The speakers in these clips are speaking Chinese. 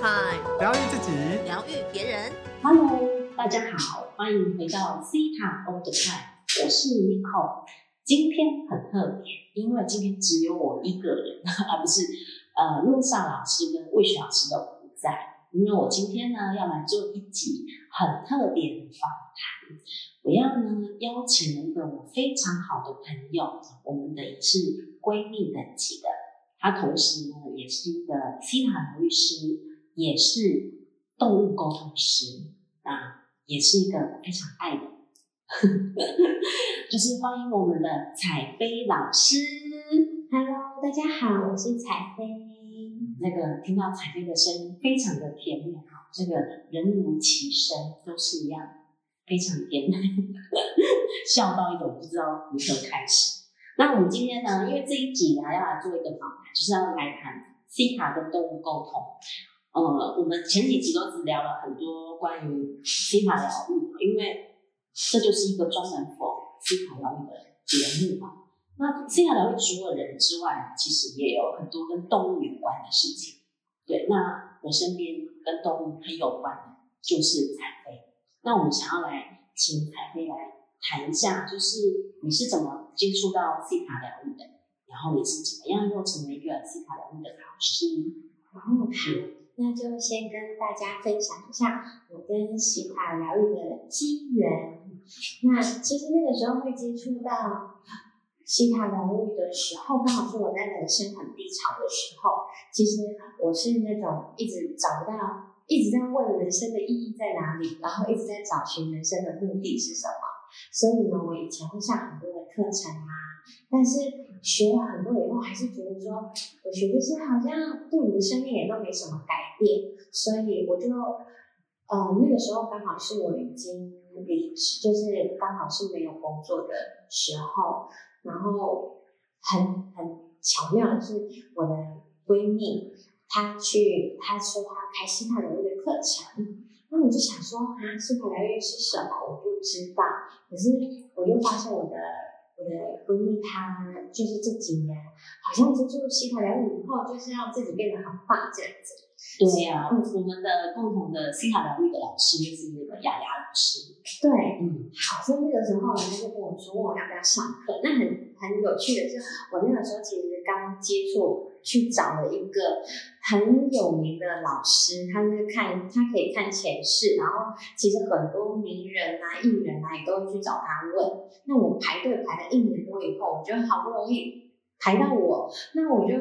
Time，疗愈自己，疗愈别人。Hello，大家好，欢迎回到 C 塔 All the Time，我是 Nicole。今天很特别，因为今天只有我一个人，而 不是呃陆上老师跟魏雪老师都不在。因为我今天呢要来做一集很特别的访谈，我要呢邀请了一个我非常好的朋友，我们等于是闺蜜等级的，她同时呢也是一个 C 塔疗愈师，也是动物沟通师，啊也是一个非常爱的，就是欢迎我们的彩飞老师。Hello，大家好，我是彩飞。那个听到彩飞的声音非常的甜美哈，这个人如其声都是一样，非常甜美，笑到一种不知道如何开始。那我们今天呢，因为这一集呢要来做一个访谈，就是要来谈 C 塔跟动物沟通。呃，我们前几集都只聊了很多关于西塔疗愈，因为这就是一个专门 for C 塔疗愈的节目嘛。那西塔疗愈除了人之外，其实也有很多跟动物有关的事情。对，那我身边跟动物很有关的就是彩飞。那我们想要来请彩飞来谈一下，就是你是怎么接触到西塔疗愈的，然后你是怎么样又成为一个西塔疗愈的老师？然后好，那就先跟大家分享一下我跟西塔疗愈的机缘。那其实那个时候会接触到西塔疗愈的时候，刚好是我在人生很低潮的时候。其实我是那种一直找不到，一直在问人生的意义在哪里，然后一直在找寻人生的目的是什么。所以呢，我以前会上很多的课程啊，但是学了很多以后，还是觉得说，我学这些好像对我的生命也都没什么改变，所以我就，呃，那个时候刚好是我已经离职，就是刚好是没有工作的时候，然后很很巧妙的是，我的闺蜜她去，她说她要开西塔疗愈的课程。那我就想说啊，西塔疗愈是什么？我不知道。可是我又发现我的我的闺蜜她就是这几年好像接触西塔疗愈以后，就是让自己变得很棒这样子。对呀、嗯，我们的共同的西塔疗愈的老师就是那个雅雅老师。对，嗯，好，所以那个时候呢，她就跟我说，问我要不要上课。那很很有趣的是，我那个时候其实刚接触，去找了一个很有名的老师，他是看他可以看前世，然后其实很多名人啊、艺人啊也都会去找他问。那我排队排了一年多以后，我觉得好不容易排到我，那我就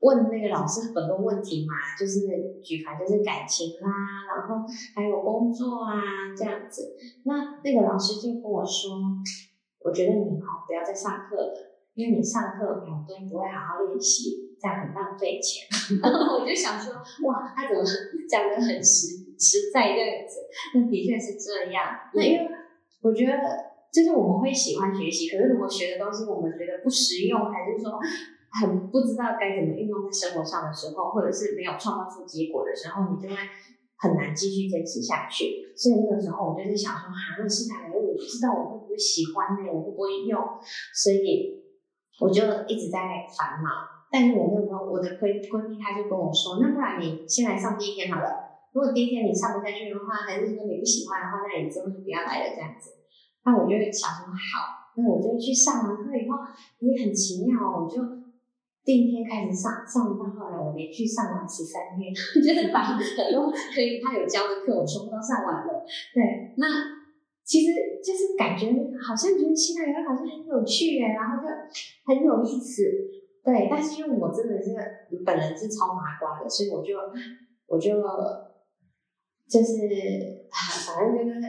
问那个老师很多问题嘛，就是举牌就是感情啦，然后还有工作啊这样子。那那个老师就跟我说，我觉得你好不要再上课了，因为你上课哈都不会好好练习，这样很浪费钱。然后我就想说，哇，他怎么讲的很实实在这样子？那的确是这样。那因为我觉得。就是我们会喜欢学习，可是如果学的东西我们觉得不实用，还是说很不知道该怎么运用在生活上的时候，或者是没有创造出结果的时候，你就会很难继续坚持下去。所以那个时候我就是想说，哈、啊，那西塔疗愈我不知道我会不会喜欢呢，我会不会用，所以我就一直在烦恼。但是我那个时候我的闺闺蜜她就跟我说，那不然你先来上第一天好了。如果第一天你上不下去的话，还是说你不喜欢的话，那你之后就不要来了这样子。那我就想说好，那我就去上完课以后，也很奇妙哦，我就第一天开始上，上到后来我连续上完十三天，就是把很多可以他有教的课我全部都上完了。对，那其实就是感觉好像觉得西塔疗愈好像很有趣哎，然后就很有意思。对，但是因为我真的是本人是超麻瓜的，所以我就我就就是反正就是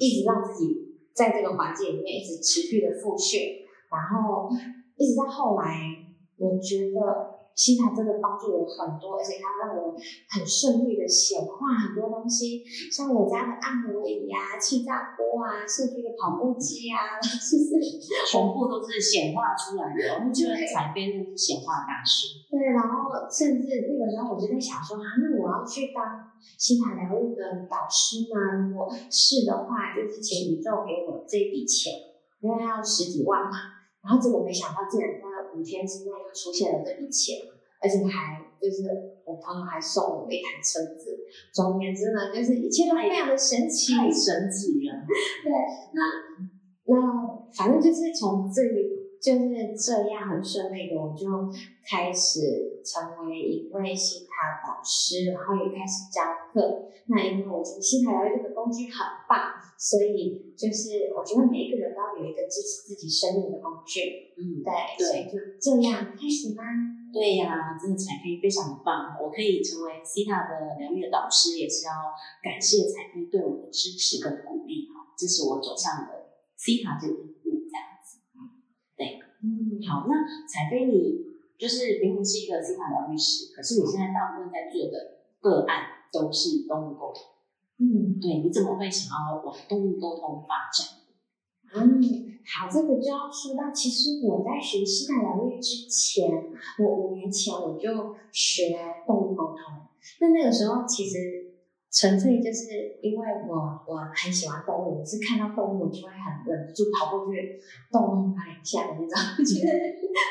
一直让自己。在这个环境里面一直持续的复训，然后一直到后来，我觉得西塔真的帮助我很多，而且它让我很顺利的显化很多东西，像我家的按摩椅啊、气炸锅啊、社区的跑步机啊，就是全部都是显化出来的。我觉得彩飞那是显化大师。对，然后甚至那个时候我就在想说，啊，那我要去当西塔疗愈的导师吗？如果是的话，就是请宇宙给我这笔钱，因为要十几万嘛。然后结果没想到，竟然在五天之内就出现了这一切，而且还就是我朋友还送我一台车子。总而言之呢，就是一切都非常的神奇，太神奇了。对，那那反正就是从这里。就是这样很顺利的，我就开始成为一位心塔导师，然后也开始教课。那因为我觉得西塔疗愈这个工具很棒，所以就是我觉得每一个人都要有一个支持自己生命的工具。嗯，对，所以就这样开始吧。对呀，真的彩飞非常棒，我可以成为西塔的疗愈导师，也是要感谢彩飞对我的支持跟鼓励哈，这是我走上了西塔这一步这样子。对，嗯。好，那彩飞，你就是明明是一个西塔疗愈师，可是你现在大部分在做的个案都是动物沟通。嗯，对，你怎么会想要往动物沟通发展？嗯，好，这个就要说到，其实我在学西塔疗愈之前，我五年前我就学动物沟通，那那个时候其实。纯粹就是因为我我很喜欢动物，我是看到动物就会很忍不住跑过去动动它两下的那种，觉得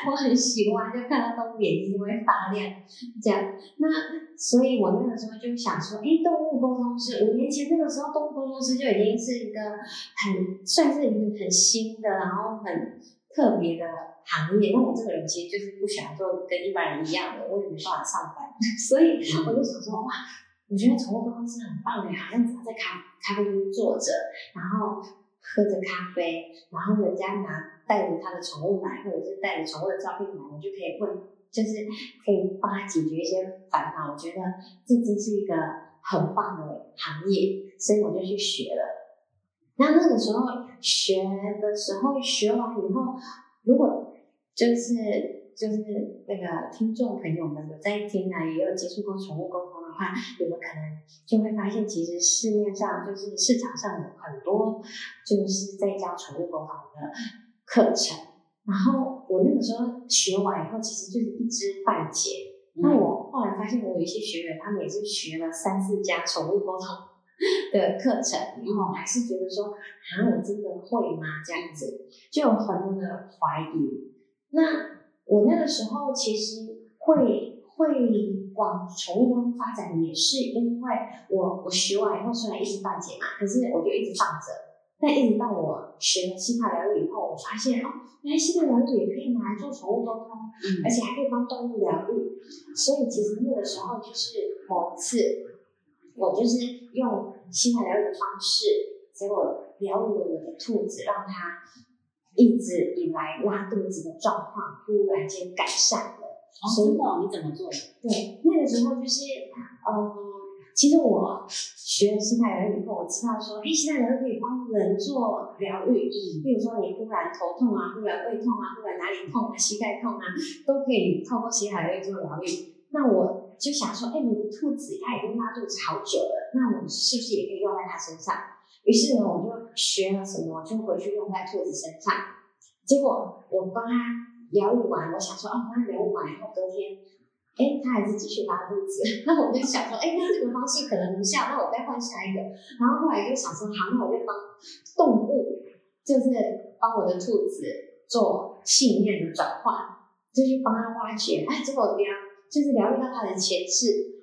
我很喜欢，就看到动物眼睛就会发亮这样。那所以我那个时候就想说，哎，动物沟通师五年前那个时候，动物沟通师就已经是一个很算是一个很新的，然后很特别的行业。那我这个人其实就是不喜欢做跟一般人一样的，我也没办法上班，所以我就想说，哇。我觉得宠物沟通是很棒的，好像只要在咖咖啡厅坐着，然后喝着咖啡，然后人家拿带着他的宠物来，或者是带着宠物的照片来，我就可以问，就是可以帮他解决一些烦恼。我觉得这真是一个很棒的行业，所以我就去学了。那那个时候学的时候，学完以后，如果就是就是那个听众朋友们有在听啊，也有接触过宠物沟通。话，你们可能就会发现，其实市面上就是市场上有很多就是在教宠物沟通的课程。然后我那个时候学完以后，其实就是一知半解。那我后来发现，我有一些学员，他们也是学了三四家宠物沟通的课程，然后还是觉得说，啊，我真的会吗？这样子就有很多的怀疑。那我那个时候其实会。会往宠物中发展，也是因为我我学完以后虽然一知半解嘛，可是我就一直放着。但一直到我学了心态疗愈以后，我发现哦，原来心态疗愈也可以拿来做宠物沟通，而且还可以帮动物疗愈。所以其实那个时候就是某一次，我就是用心态疗愈的方式，结果疗愈了我的兔子，让它一直以来拉肚子的状况突然间改善了。真的？你怎么做的？对，那个时候就是，嗯，其实我学西塔疗愈以后，我知道说，哎，西塔疗愈可以帮人做疗愈。嗯，比如说你忽然头痛啊，忽然胃痛啊，忽然哪里痛啊，膝盖痛啊，都可以透过西塔疗愈做疗愈。那我就想说，哎，我的兔子它已经拉肚子好久了，那我是不是也可以用在它身上？于是呢，我就学了什么，就回去用在兔子身上。结果我帮它。疗愈完，我想说，哦，那疗愈完以后隔天，哎，他还是继续拉肚子。那我就想说，哎，那这个方式可能无效，那我再换下一个。然后后来就想说，好，那我就帮动物，就是帮我的兔子做信念的转换，就是帮他挖掘。哎，结果疗就是疗愈到他的前世。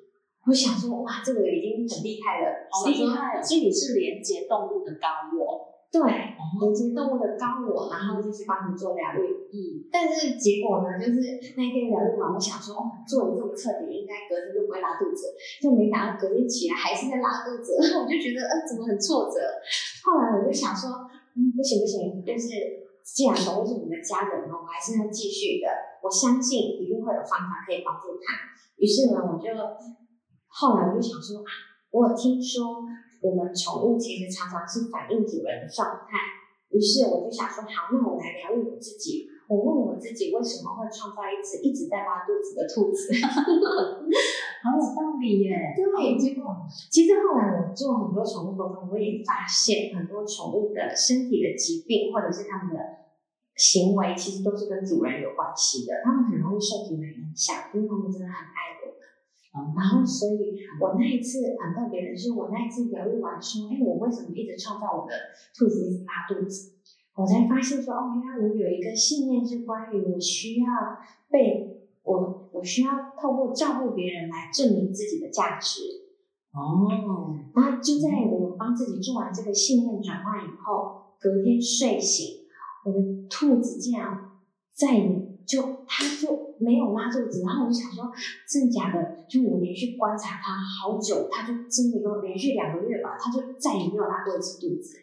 我想说，哇，这个已经很厉害了，好厉害！所以你是连接动物的高我。对，连接动物的高我，然后就是帮你做疗愈。嗯，但是结果呢，就是那天疗愈完，我想说，哦，做的这么彻底，应该隔天就不会拉肚子，就没想到隔天起来还是在拉肚子，我就觉得，呃，怎么很挫折？后来我就想说，嗯，不行不行，就是既然动物是我们的家人哦，我还是要继续的。我相信一定会有方法可以帮助他。于是呢，我就后来我就想说啊，我有听说。我们宠物其实常常是反映主人的状态，于是我就想说，好，那我来疗愈我自己。我问我自己，为什么会创造一只一直在拉肚子的兔子？好有道理耶！对，结果其实后来我做很多宠物沟通，我也发现很多宠物的身体的疾病，或者是他们的行为，其实都是跟主人有关系的。他们很容易受主人影响，因为他们真的很爱我。然后，所以我那一次很特别的是，我那一次疗愈完说，哎，我为什么一直创造我的兔子一直拉肚子？我才发现说，哦，原来我有一个信念是关于我需要被我我需要透过照顾别人来证明自己的价值。哦，然后就在我们帮自己做完这个信念转换以后，隔天睡醒，我的兔子竟然再也就他就没有拉肚子，然后我就想说，真的假的？就我连续观察他好久，他就真的都连续两个月吧，他就再也没有拉过一次肚子。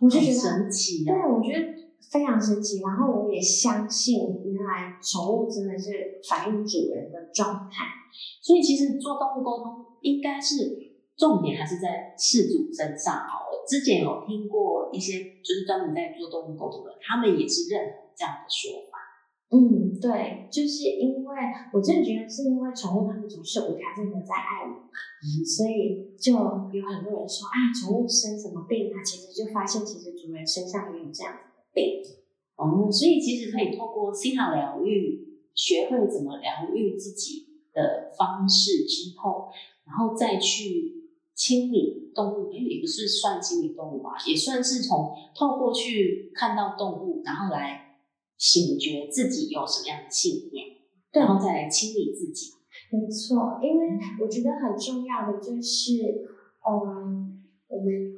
我就觉得神奇对，啊！我觉得非常神奇。然后我也相信，原来宠物真的是反映主人的状态。所以其实做动物沟通应该是重点还是在事主身上哦。我之前有听过一些就是专门在做动物沟通的，他们也是认同这样的说法。嗯，对，就是因为我真的觉得是因为宠物它们总是无条件的在爱我们，所以就有很多人说啊，宠物生什么病啊？其实就发现其实主人身上也有这样子的病。哦，所以其实可以透过心塔疗愈，学会怎么疗愈自己的方式之后，然后再去清理动物，诶也不是算清理动物吧，也算是从透过去看到动物，然后来醒觉自己有什么样的信念，对然后再来清理自己。没错，因为我觉得很重要的就是，嗯，我们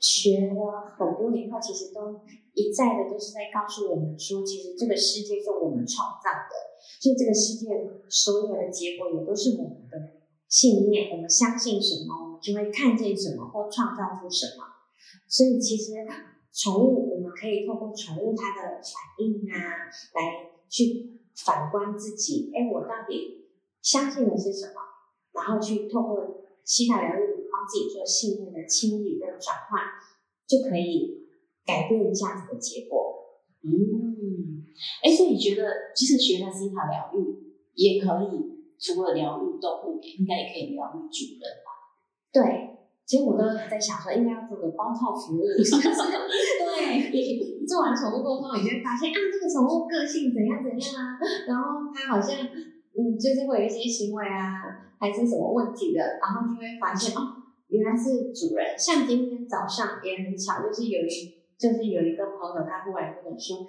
学了很多年后，其实都一再的都是在告诉我们说，其实这个世界是我们创造的，所以这个世界所有的结果也都是我们的信念，我们相信什么，我们就会看见什么或创造出什么。所以其实宠物，我们可以透过宠物它的反应啊，来去反观自己，哎，我到底相信的是什么？然后去透过西塔疗愈帮自己做信念的清理跟转换，就可以改变这样子的结果。嗯，哎，所以你觉得，其实学了心塔疗愈，也可以除了疗愈动物，应该也可以疗愈主人吧？对，其实我都在想说，应该要做个包套服务，是不是？对，你做完宠物沟通，你就会发现啊，这个宠物个性怎样怎样啊，然后它好像嗯，就是会有一些行为啊，还是什么问题的，然后就会发现哦，原来是主人。像今天早上也很巧，就是有一就是有一个朋友，他过来跟我说，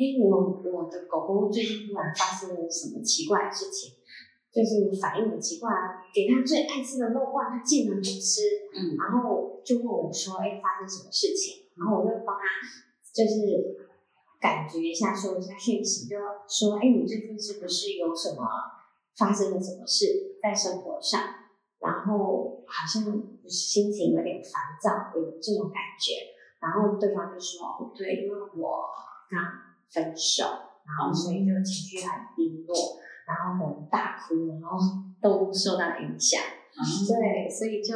哎，我我的狗狗最近突然发生了什么奇怪的事情。就是反应很奇怪啊，给他最爱吃的肉罐，他竟然不吃，嗯，然后就问我说：“哎，发生什么事情？”然后我就帮他，就是感觉一下，说一下讯息，就说：“哎，你最近是不是有什么发生了什么事在生活上？然后好像心情有点烦躁，有这种感觉。”然后对方就说：“哦，对，因为我刚分手，然后所以就情绪很低落，然后可能大哭，然后都受到影响。”对，所以就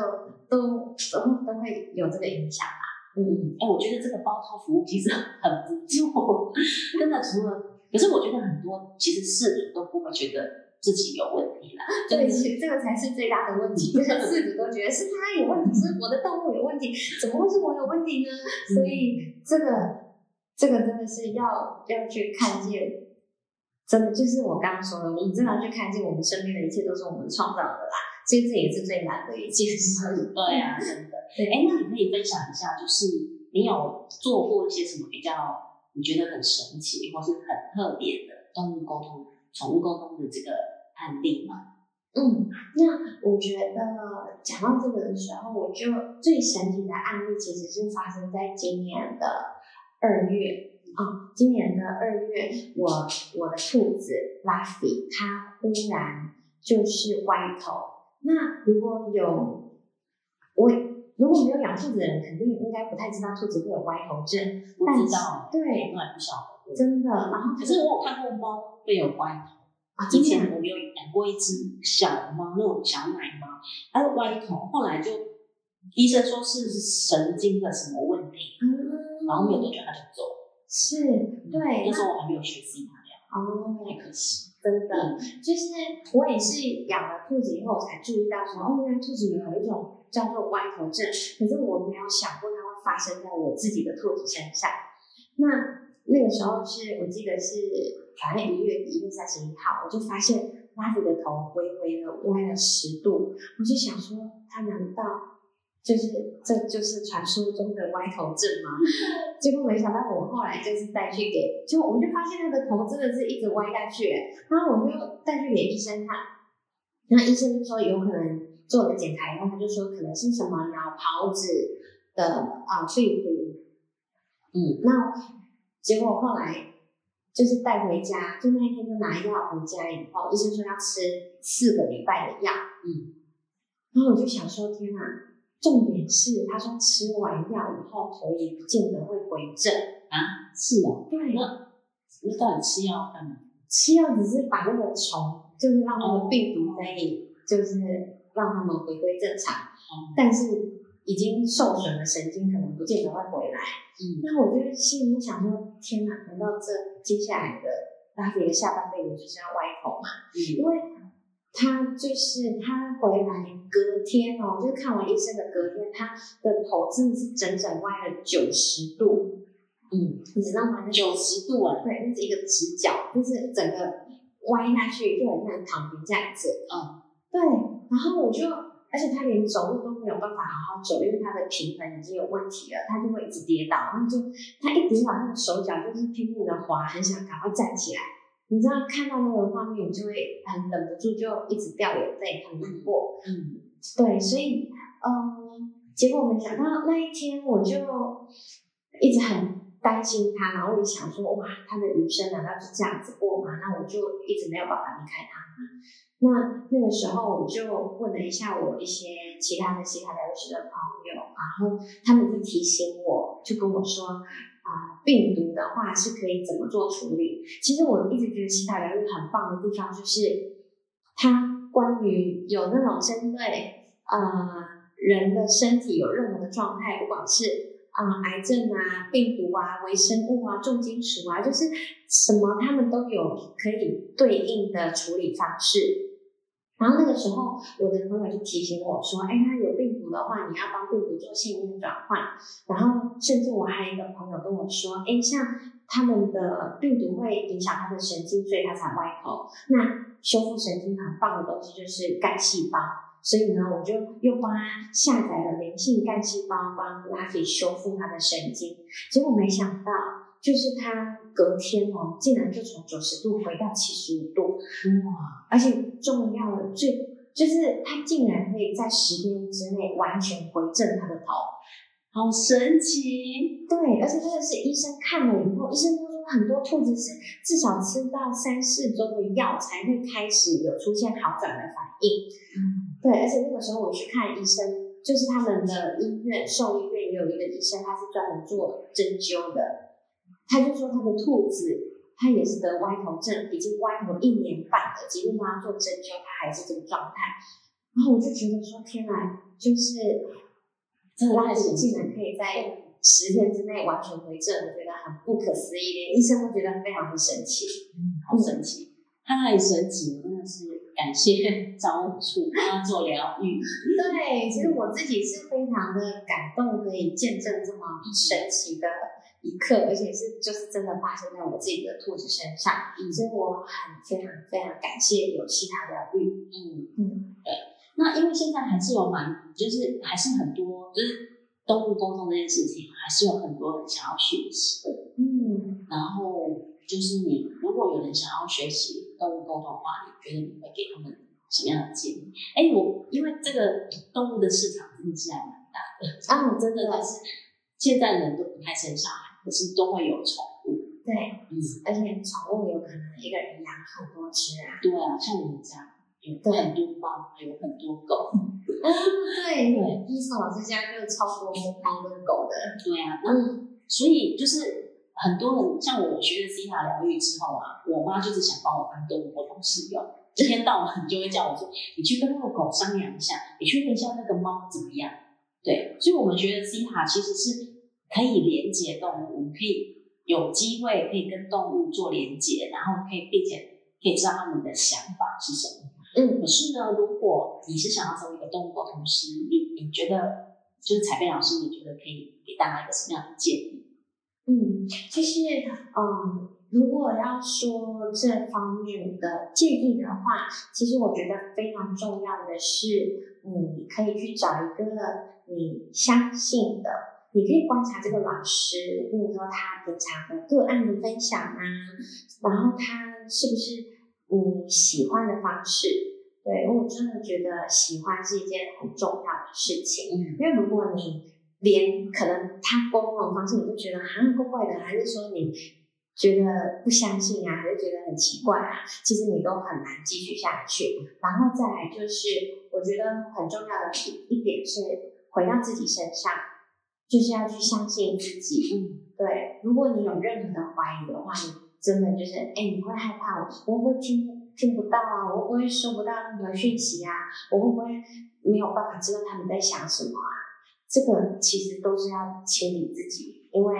都都都会有这个影响吧。嗯，哎，我觉得这个包套服务其实很不错，真的。除了，可是我觉得很多其实事主都不会觉得自己有问题啦。对，其实这个才是最大的问题，就是事主都觉得是他有问题，是我的动物有问题，怎么会是我有问题呢？所以这个这个真的是要要去看见，真的就是我刚刚说的，我们真的要去看见我们身边的一切都是我们创造的啦。其实这也是最难的一件事。对啊，真的。对哎，那你可以分享一下，就是你有做过一些什么比较你觉得很神奇或是很特别的动物沟通、宠物沟通的这个案例吗？嗯，那我觉得讲到这个的时候，我就最神奇的案例其实是发生在今年的二月啊、今年的二月，我我的兔子拉菲它忽然就是歪头。那如果有我如果没有养兔子的人，肯定应该不太知道兔子会有歪头症，不但是知道，对，我还不晓得。真的。然后可是我有看过猫会有歪头。啊，之前我有养过一只小猫，那种小奶猫，它是歪头，后来就医生说是神经的什么问题，嗯，然后没有多久它就走了。是对，那时候我还没有学习它疗，哦，太可惜。真的，就是我也是养了兔子以后我才注意到说，哦，原来兔子有一种叫做歪头症，可是我没有想过它会发生在我自己的兔子身上。那那个时候是我记得是反正一月一月三十一号，我就发现拉子的头微微的歪了十度，我就想说，它难道就是这就是传说中的歪头症嘛。结果没想到我后来就是带去给，就我就发现他的头真的是一直歪下去，然后我就带去给医生看，那医生就说有可能做了检查以后，他就说可能是什么脑袍子的啊病毒，嗯，那结果后来就是带回家，就那一天就拿药回家以后，医生说要吃四个礼拜的药，嗯，然后我就想说天哪！重点是，他说吃完药以后头也不见得会回正啊？是哦，对。那那到底吃药干嘛？吃药只是把那个虫，就是让那个病毒可以，就是让他们回归正常。但是已经受损的神经可能不见得会回来。嗯。那我就心里想说，天哪，难道这接下来的拉比的下半辈子就是要歪头嘛？嗯。因为。他就是他回来隔天哦，就是看完医生的隔天，他的头真的是整整歪了九十度，嗯，你知道吗？九十度啊，对，那是一个直角，就是整个歪下去，就很像躺平这样子，嗯，对。然后我就，而且他连走路都没有办法好好走，因为他的平衡已经有问题了，他就会一直跌倒，然后就他一跌倒，他的手脚就是拼命的滑，很想赶快站起来。你知道看到那个画面，你就会很忍不住就一直掉眼泪，很难过。嗯，对，所以，嗯，结果没想到那一天，我就一直很担心他，然后我想说，哇，他的余生难道就这样子过吗？那我就一直没有办法离开他。那那个时候，我就问了一下我一些其他的其他疗愈师的朋友，然后他们就提醒我，就跟我说。啊，病毒的话是可以怎么做处理？其实我一直觉得西塔疗愈很棒的地方，就是它关于有那种针对呃人的身体有任何的状态，不管是啊癌症啊、病毒啊、微生物啊、重金属啊，就是什么他们都有可以对应的处理方式。然后那个时候，我的朋友就提醒我说：“哎，他有病毒的话，你要帮病毒做信念转换。”然后，甚至我还有一个朋友跟我说：“哎，像他们的病毒会影响他的神经，所以他才歪头。那修复神经很棒的东西就是干细胞，所以呢，我就又帮他下载了灵性干细胞，帮拉菲修复他的神经。结果没想到，就是他。”隔天哦，竟然就从九十度回到七十五度，哇！而且重要的最就是他竟然可以在十天之内完全回正他的头，好神奇！对，而且真的是医生看了以后，医生都说很多兔子是至少吃到三四周的药才会开始有出现好转的反应。嗯，对，而且那个时候我去看医生，就是他们的医院兽医院也有一个医生，他是专门做针灸的。他就说他的兔子，他也是得歪头症，已经歪头一年半了，即便帮他做针灸，他还是这个状态。然后我就觉得说，天哪，就是这个拉子竟然可以在十天之内完全回正，我觉得很不可思议，连医生都觉得非常的神奇。嗯，好神奇，他太神奇，真的是感谢 招处帮他做疗愈。对，其实我自己是非常的感动，可以见证这么神奇的。一刻，而且是就是真的发生在我自己的兔子身上，所以我很非常非常感谢有其他的寓意嗯，对。那因为现在还是有蛮，就是还是很多，就是动物沟通这件事情，还是有很多人想要学习。嗯。然后就是你，如果有人想要学习动物沟通的话，你觉得你会给他们什么样的建议？哎，我因为这个动物的市场真的是还蛮大的啊，真的是现在人都不太生小孩。可是都会有宠物，对，嗯，而且宠物有可能一个人养很多只啊，对啊，像我们家有很多猫，还有很多狗，嗯，对对，伊森老师家就是超多猫跟狗的，对啊，嗯，所以就是很多人像我学了西塔疗愈之后啊，我妈就是想帮我当动物沟通师用，一天到晚就会叫我说，你去跟那个狗商量一下，你去问一下那个猫怎么样，对，所以我们觉得西塔其实是。可以连接动物，我们可以有机会可以跟动物做连接，然后可以并且可以知道他们的想法是什么。嗯，可是呢，如果你是想要成为一个动物沟通师，你你觉得就是彩贝老师，你觉得可以给大家一个什么样的建议？嗯，就是嗯，如果要说这方面的建议的话，其实我觉得非常重要的是，你可以去找一个。你相信的，你可以观察这个老师，比如说他平常的个案的分享啊，然后他是不是你喜欢的方式？对，我真的觉得喜欢是一件很重要的事情，嗯，因为如果你连可能他沟通的方式你就觉得好像怪怪的，还是说你觉得不相信啊，还是觉得很奇怪啊，其实你都很难继续下去。然后再来就是，我觉得很重要的一一点是回到自己身上，就是要去相信自己。嗯，对，如果你有任何的怀疑的话，你真的就是，哎，你会害怕我，我会听听不到啊？我会不会收不到任何讯息啊？我会不会没有办法知道他们在想什么啊？这个其实都是要清理自己，因为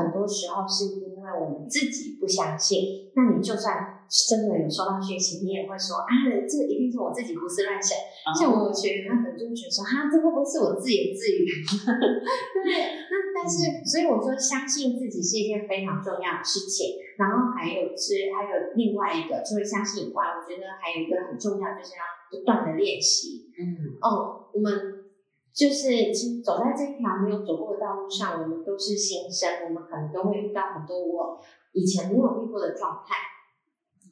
很多时候是因为我们自己不相信。那你就算真的有收到讯息，你也会说啊，这一定是我自己胡思乱想。像我有学员，他可能就会觉得说，哈，这会不会是我自言自语？对，那但是，所以我说，相信自己是一件非常重要的事情。然后还有是，还有另外一个，除了相信以外，我觉得还有一个很重要，就是要不断的练习。嗯，哦，我们就是其实走在这一条没有走过的道路上，我们都是新生，我们可能都会遇到很多我以前没有遇过的状态，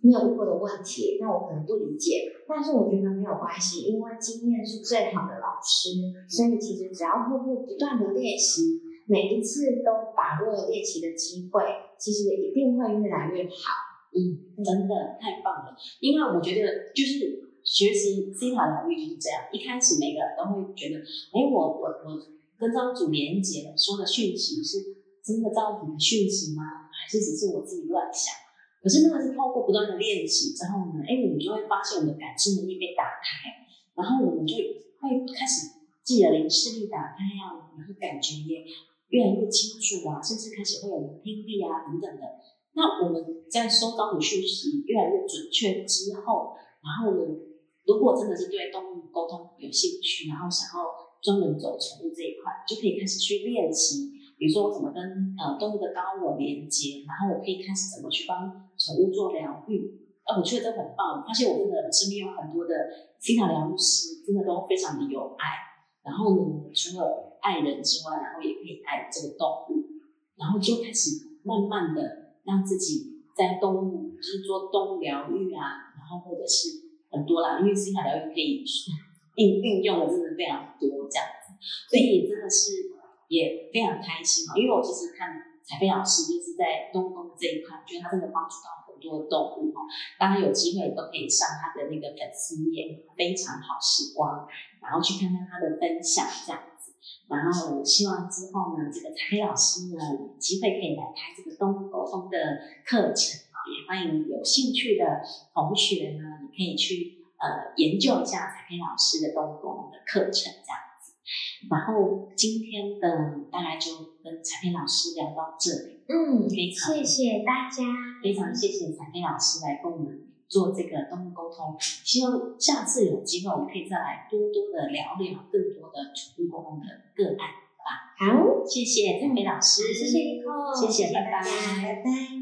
没有遇过的问题，那我可能不理解，但是我觉得没有关系，因为经验是最好的老师，所以其实只要透过不断的练习，每一次都把握练习的机会，其实一定会越来越好。嗯，真的太棒了，因为我觉得就是学习 C 塔疗愈就是这样，一开始每个人都会觉得，哎，我我我跟张主连接说的讯息是真的照你的讯息吗？还是只是我自己乱想？可是那个是透过不断的练习之后呢，哎，我们就会发现我们的感知能力被打开，然后我们就会开始自己的灵视力打开啊，然后感觉也越来越清楚啊，甚至开始会有听力啊等等的。那我们在收到的讯息越来越准确之后，然后呢，如果真的是对动物沟通有兴趣，然后想要专门走宠物这一块，就可以开始去练习。比如说我怎么跟呃动物的高我连接，然后我可以开始怎么去帮宠物做疗愈。呃，我觉得这很棒，发现我真的身边有很多的心塔疗愈师，真的都非常的有爱。然后呢，除了爱人之外，然后也可以爱这个动物，然后就开始慢慢的。让自己在动物，就是做动物疗愈啊，然后或者是很多啦，因为心理疗愈可以运运用的真的非常多这样子，所以真的是也非常开心啊。因为我其实看彩飞老师就是在动物这一块，觉得他真的帮助到很多动物哦。大家有机会都可以上他的那个粉丝页，非常好时光，然后去看看他的分享这样子。然后希望之后呢，这个彩飞老师呢，有机会可以来开这个动物沟通的课程啊，也欢迎有兴趣的同学呢，可以去呃研究一下彩飞老师的动物沟通的课程这样子。然后今天的大概就跟彩飞老师聊到这里，嗯，非常谢谢大家，非常谢谢彩飞老师来跟我们做这个动物沟通。希望下次有机会，我们可以再来多多的聊聊更多的宠物沟通的个案，好吧？好，谢谢彩飞老师，谢谢 Nicole，谢谢，拜拜，拜拜。